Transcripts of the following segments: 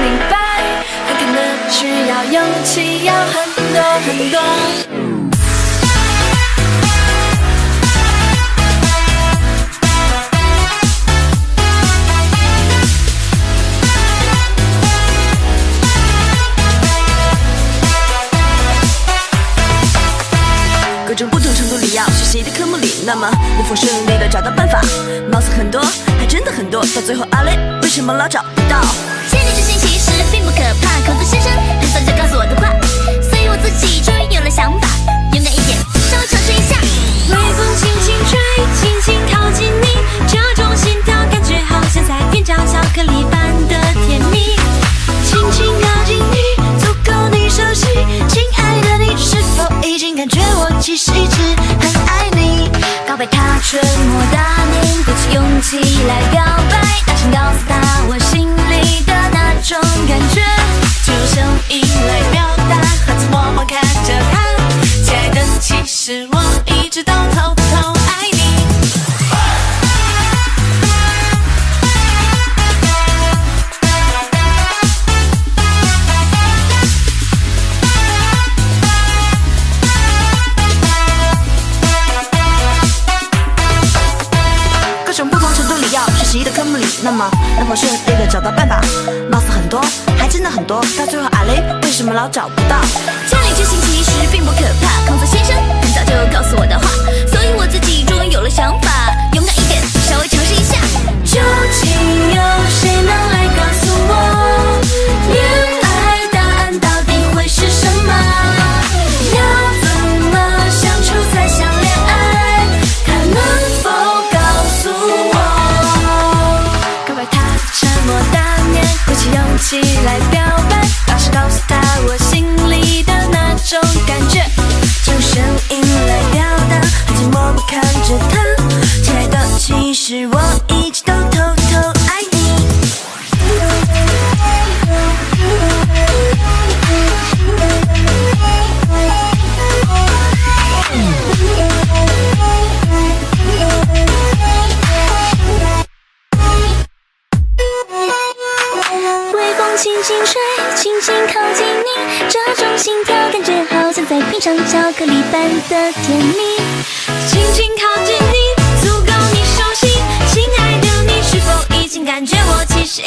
明白，很可能需要勇气，要很多很多。各种不同程度里要学习的科目里，那么能否顺利的找到办法？貌似很多，还真的很多，到最后阿雷，为什么老找不到？其实一直很爱你？告白他沉默大念，鼓起勇气来表白，大声告诉他我心里的那种感觉。就用声音来表达，孩子默默看着他，亲爱的，其实我习的科目里，那么能否顺利的找到办法？貌似很多，还真的很多，到最后阿雷为什么老找不到？千里之行其实并不可怕，孔子先生很早就告诉我的话，种感觉。就用声音来表达，很寂寞不看着他，亲爱的，其实我一轻轻吹轻轻靠近你这种心跳感觉好像在品尝巧克力般的甜蜜。轻轻靠近你足够你手心亲爱的你是否已经感觉我其实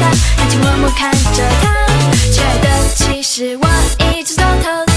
他安静默默看着他，亲爱的，其实我一直都偷偷。